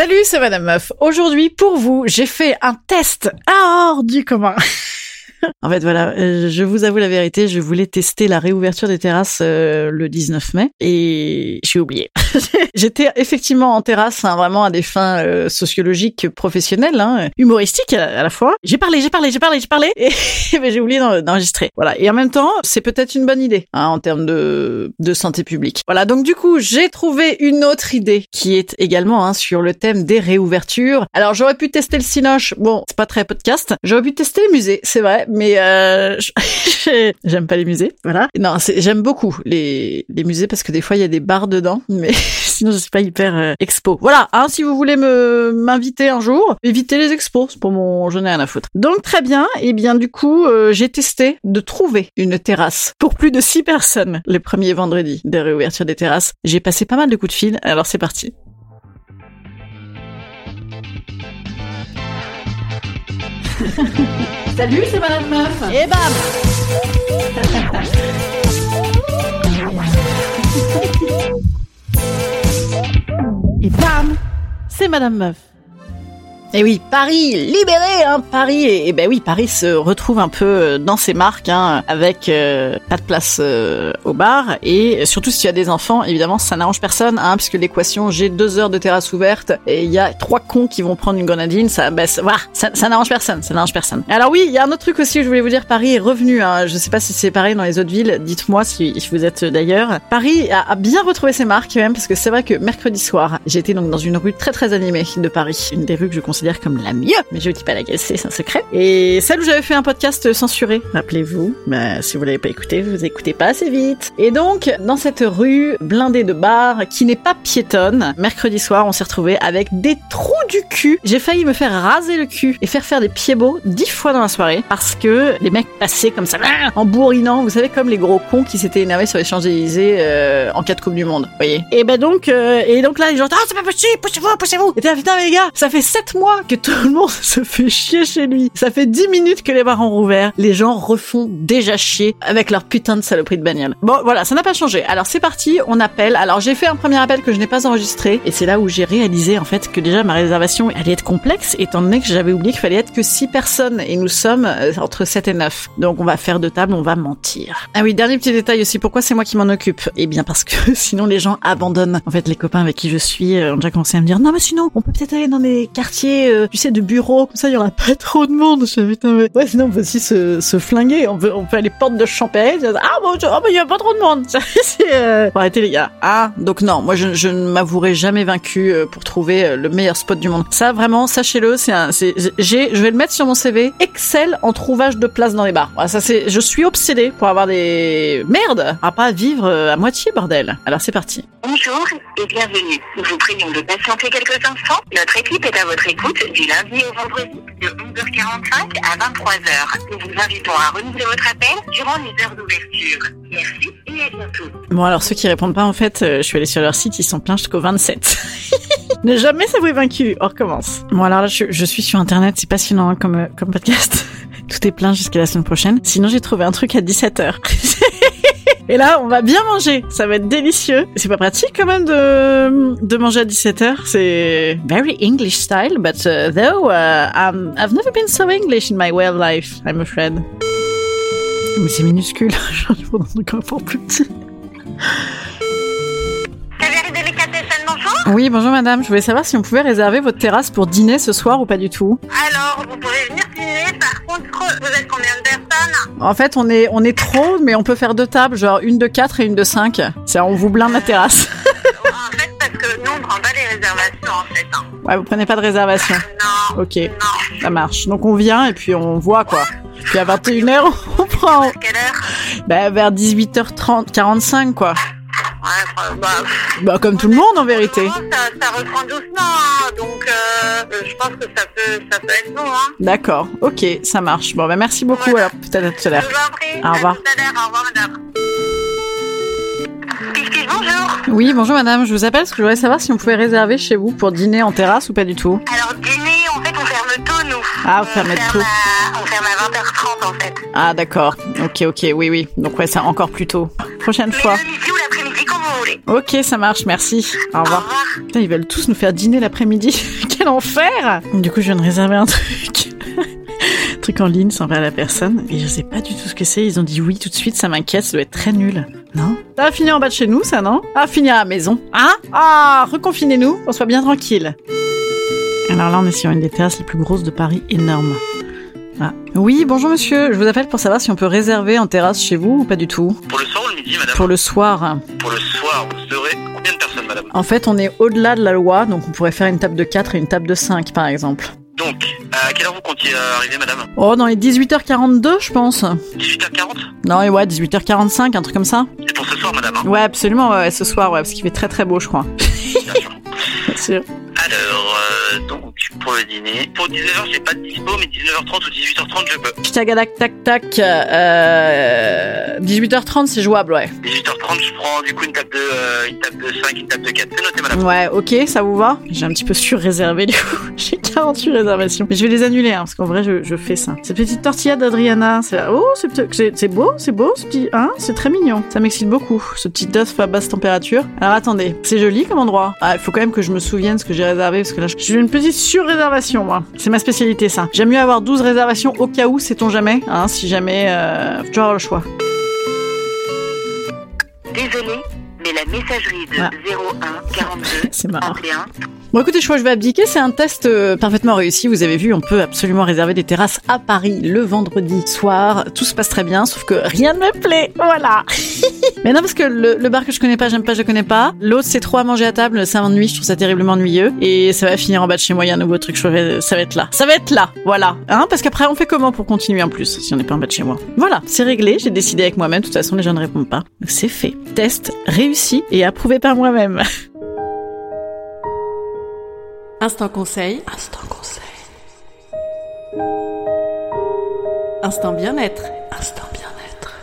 Salut, c'est Madame Meuf. Aujourd'hui, pour vous, j'ai fait un test hors du commun. en fait, voilà, euh, je vous avoue la vérité, je voulais tester la réouverture des terrasses euh, le 19 mai et j'ai oublié. J'étais effectivement en terrasse, hein, vraiment à des fins euh, sociologiques, professionnelles, hein, humoristiques à, la fois. J'ai parlé, j'ai parlé, j'ai parlé, j'ai parlé, et j'ai oublié d'en- d'enregistrer. Voilà. Et en même temps, c'est peut-être une bonne idée hein, en termes de, de santé publique. Voilà. Donc du coup, j'ai trouvé une autre idée qui est également hein, sur le thème des réouvertures. Alors j'aurais pu tester le Cinoche. Bon, c'est pas très podcast. J'aurais pu tester les musées, c'est vrai, mais euh, j'aime pas les musées. Voilà. Non, j'aime beaucoup les, les musées parce que des fois il y a des bars dedans, mais sinon je suis pas hyper euh, expo. Voilà. Hein, si vous voulez me m'inviter un jour, évitez les expos. C'est pour mon j'en ai rien à foutre. Donc très bien. Et bien du coup, euh, j'ai testé de trouver une terrasse pour plus de six personnes les premiers vendredis des réouvertures des terrasses. J'ai passé pas mal de coups de fil. Alors c'est parti. Salut, c'est Madame Meuf. Et bam Madame Meuf. Et oui, Paris libéré, hein, Paris. Et, ben oui, Paris se retrouve un peu euh, dans ses marques, hein, avec euh, pas de place euh, au bar. Et surtout si tu as des enfants, évidemment, ça n'arrange personne, hein, puisque l'équation j'ai deux heures de terrasse ouverte et il y a trois cons qui vont prendre une grenadine, ça, ben, voilà, ça, n'arrange personne, ça n'arrange personne. Alors oui, il y a un autre truc aussi, je voulais vous dire, Paris est revenu. Hein, je sais pas si c'est pareil dans les autres villes. Dites-moi si, vous êtes d'ailleurs. Paris a, a bien retrouvé ses marques même, parce que c'est vrai que mercredi soir, j'étais donc dans une rue très très animée de Paris, une des rues que je considère comme la mieux, mais je ne dis pas laquelle c'est, c'est un secret. Et celle où j'avais fait un podcast censuré, rappelez-vous, bah, si vous l'avez pas écouté, vous écoutez pas assez vite. Et donc, dans cette rue blindée de bars, qui n'est pas piétonne, mercredi soir, on s'est retrouvé avec des trous du cul. J'ai failli me faire raser le cul et faire faire des pieds beaux dix fois dans la soirée, parce que les mecs passaient comme ça, en bourrinant, vous savez, comme les gros cons qui s'étaient énervés sur les Champs-Élysées euh, en cas de Coupe du Monde, vous voyez. Et ben donc, euh, et donc là, les gens, ah, c'est pas possible, poussez-vous, poussez-vous. Et t'es là, putain, les gars, ça fait sept mois que tout le monde se fait chier chez lui. Ça fait dix minutes que les bars ont rouvert. Les gens refont déjà chier avec leur putain de saloperie de bagnole. Bon, voilà, ça n'a pas changé. Alors c'est parti, on appelle. Alors j'ai fait un premier appel que je n'ai pas enregistré, et c'est là où j'ai réalisé en fait que déjà ma réservation allait être complexe, étant donné que j'avais oublié qu'il fallait être que six personnes, et nous sommes euh, entre 7 et 9. Donc on va faire de table, on va mentir. Ah oui, dernier petit détail aussi, pourquoi c'est moi qui m'en occupe? Eh bien parce que sinon les gens abandonnent. En fait, les copains avec qui je suis ont déjà commencé à me dire non mais sinon on peut peut-être aller dans des quartiers, euh, tu sais, de bureaux, comme ça il y aura pas trop de monde. Je putain mais ouais sinon on peut aussi se, flinguer. On peut on peut aller porte de Champéry. dire, Ah bon, oh, mais il y a pas trop de monde. c'est euh... faut arrêter les gars. Ah donc non, moi je, ne m'avouerai jamais vaincu euh, pour trouver euh, le meilleur spot du monde. Ça vraiment, sachez-le, c'est un, j'ai, je vais le mettre sur mon CV. Excel en trouvage de place dans les bars. Ça c'est, je suis obsédé pour avoir des merde à pas vivre euh, à moitié bordel. Alors c'est parti. Bonjour et bienvenue. Nous vous prions de patienter quelques instants. Notre équipe est à votre écoute du lundi au vendredi de 11h45 à 23h. Nous vous invitons à renouveler votre appel durant les heures d'ouverture. Merci et à bientôt. Bon alors ceux qui répondent pas en fait, euh, je suis allée sur leur site, ils sont pleins jusqu'au 27. ne jamais s'avouer vaincu. On recommence. Bon alors là je, suis sur internet, c'est passionnant comme euh, comme podcast. Tout est plein jusqu'à la semaine prochaine. Sinon j'ai trouvé un truc à 17h. Et là, on va bien manger. Ça va être délicieux. C'est pas pratique quand même de, de manger à 17h. C'est very English style, but uh, though uh, um, I've never been so English in my way of life, I'm afraid. Mais c'est minuscule. J'en ai encore plus petit. Oui, bonjour madame. Je voulais savoir si on pouvait réserver votre terrasse pour dîner ce soir ou pas du tout. Alors, vous pouvez venir contre, vous êtes combien de personnes En fait, on est, on est trop, mais on peut faire deux tables, genre une de 4 et une de 5. C'est, on vous blinde la terrasse. En fait, parce que nous, on prend pas les réservations, en fait. hein. Ouais, vous prenez pas de réservation. Non, Ok, non. ça marche. Donc on vient et puis on voit quoi. Puis à 21h, on prend À quelle heure? Bah, vers 18h30, 45 quoi. Bah, Bah comme tout le monde en vérité. Ça, ça reprend doucement, hein, donc euh, je pense que ça peut, ça peut être bon. Hein. D'accord, ok, ça marche. Bon bah merci beaucoup Voilà. alors, peut-être à tout à Je l'heure. vous en prie. Au revoir. À tout à l'heure. Au revoir, madame. Bonjour. Oui, bonjour madame, je vous appelle parce que je voudrais savoir si on pouvait réserver chez vous pour dîner en terrasse ou pas du tout. Alors, dîner, en fait, on ferme tôt, nous. Ah, vous On fermez ferme tôt. à- On ferme à 20h30, en fait. Ah d'accord, ok, ok, oui, oui. Donc ouais, c'est encore plus tôt. Prochaine Mais fois. Vous voulez. Ok, ça marche, merci. Au Au revoir. Putain, ils veulent tous nous faire dîner l'après-midi. Quel enfer Du coup, je viens de réserver un truc. un truc en ligne sans faire la personne. Et je sais pas du tout ce que c'est. Ils ont dit oui tout de suite, ça m'inquiète, ça doit être très nul. Non? Ça va finir en bas de chez nous, ça, non? Va finir à la maison. Hein? Ah Reconfinez-nous, qu'on soit bien tranquille. Alors là, on est sur une des terrasses les plus grosses de Paris, énorme. Ah. Oui, bonjour monsieur, je vous appelle pour savoir si on peut réserver en terrasse chez vous ou pas du tout. Pour le soir ou le midi, madame? Pour le soir. Pour le vous serez combien de personnes, madame En fait, on est au-delà de la loi, donc on pourrait faire une table de 4 et une table de 5, par exemple. Donc, à quelle heure vous comptiez arriver, madame Oh, dans les 18h42, je pense. 18h40 Non, et ouais, 18h45, un truc comme ça. C'est pour ce soir, madame hein Ouais, absolument, ouais, ouais, ce soir, ouais, parce qu'il fait très très beau, je crois. Bien sûr. Bien sûr. Pour le dîner. Pour 19h, j'ai pas de dispo, mais 19h30 ou 18h30, je peux. Tagadac, tac, tac. Euh, 18h30, c'est jouable, ouais. 18h30, je prends du coup une table de, euh, une table de 5, une table de 4. C'est noté, madame. Ouais, ok, ça vous va? J'ai un petit peu surréservé, du coup. J'ai 48 réservations. Mais je vais les annuler, hein, parce qu'en vrai, je, je fais ça. Cette petite tortilla d'Adriana, c'est... Oh, c'est beau, c'est beau, ce petit... Hein C'est très mignon. Ça m'excite beaucoup, ce petit œuf à basse température. Alors, attendez, c'est joli comme endroit. Ah, il faut quand même que je me souvienne ce que j'ai réservé, parce que là, j'ai une petite surréservation, moi. C'est ma spécialité, ça. J'aime mieux avoir 12 réservations au cas où, sait-on jamais, hein, si jamais... Euh, toujours avoir le choix. Désolé, mais la messagerie de Ah. 01 42 C'est marrant. 31 Bon écoutez, je crois que je vais abdiquer. C'est un test euh, parfaitement réussi. Vous avez vu, on peut absolument réserver des terrasses à Paris le vendredi soir. Tout se passe très bien, sauf que rien ne me plaît. Voilà. Mais non, parce que le, le bar que je connais pas, j'aime pas, je connais pas. L'autre, c'est trop à manger à table, ça m'ennuie, je trouve ça terriblement ennuyeux. Et ça va finir en bas de chez moi, il y a un nouveau truc, je vais- ça va être là. Ça va être là, voilà. Hein parce qu'après, on fait comment pour continuer en plus, si on n'est pas en bas de chez moi? Voilà, c'est réglé, j'ai décidé avec moi-même, de toute façon, les gens ne répondent pas. Donc c'est fait. Test réussi et approuvé par moi-même. Instant conseil. Instant conseil. Instant bien-être. Instant bien-être.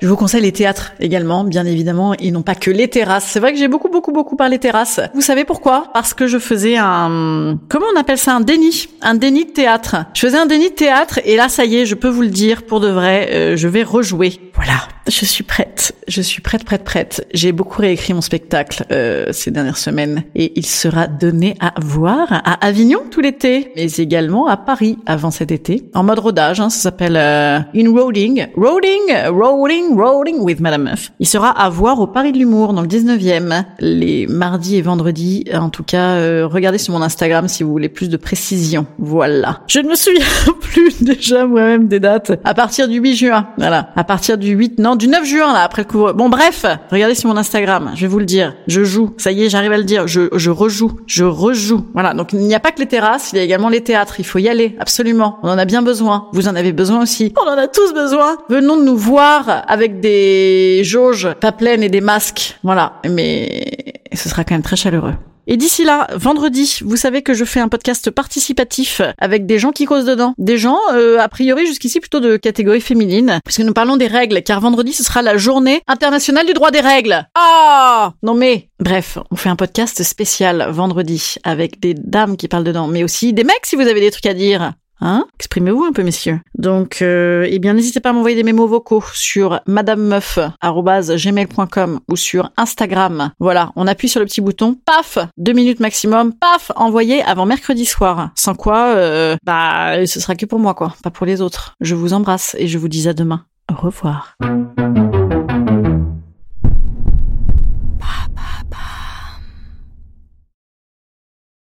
Je vous conseille les théâtres également, bien évidemment, et non pas que les terrasses. C'est vrai que j'ai beaucoup, beaucoup, beaucoup parlé terrasses. Vous savez pourquoi? Parce que je faisais un... Comment on appelle ça? Un déni. Un déni de théâtre. Je faisais un déni de théâtre, et là, ça y est, je peux vous le dire, pour de vrai, euh, je vais rejouer. Voilà, je suis prête. Je suis prête, prête, prête. J'ai beaucoup réécrit mon spectacle euh, ces dernières semaines, et il sera donné à voir à Avignon tout l'été, mais également à Paris avant cet été, en mode rodage. Hein, ça s'appelle euh, In Roading. Roading, roading, roading with Madame Meuf. Il sera à voir au Paris de l'Humour dans le 19e, les mardis et vendredis. En tout cas, euh, regardez sur mon Instagram si vous voulez plus de précision. Voilà. Je ne me souviens plus déjà moi-même des dates. À partir du 8 juin. Voilà. À partir du 8, non, du 9 juin, là, après le couvre. Bon, bref. Regardez sur mon Instagram. Je vais vous le dire. Je joue. Ça y est, j'arrive à le dire. Je, je rejoue. Je rejoue. Voilà. Donc, il n'y a pas que les terrasses. Il y a également les théâtres. Il faut y aller. Absolument. On en a bien besoin. Vous en avez besoin aussi. On en a tous besoin. Venons nous voir avec des jauges pas pleines et des masques. Voilà. Mais ce sera quand même très chaleureux. Et d'ici là, vendredi, vous savez que je fais un podcast participatif avec des gens qui causent dedans. Des gens, euh, a priori jusqu'ici plutôt de catégorie féminine, puisque nous parlons des règles, car vendredi ce sera la journée internationale du droit des règles. Ah Non mais, bref, on fait un podcast spécial vendredi avec des dames qui parlent dedans, mais aussi des mecs si vous avez des trucs à dire. Hein? Exprimez-vous un peu, messieurs. Donc, euh, eh bien, n'hésitez pas à m'envoyer des mémos vocaux sur madamemeuf@gmail.com ou sur Instagram. Voilà, on appuie sur le petit bouton, paf, deux minutes maximum, paf, envoyé avant mercredi soir. Sans quoi, euh, bah, ce sera que pour moi, quoi, pas pour les autres. Je vous embrasse et je vous dis à demain. Au revoir.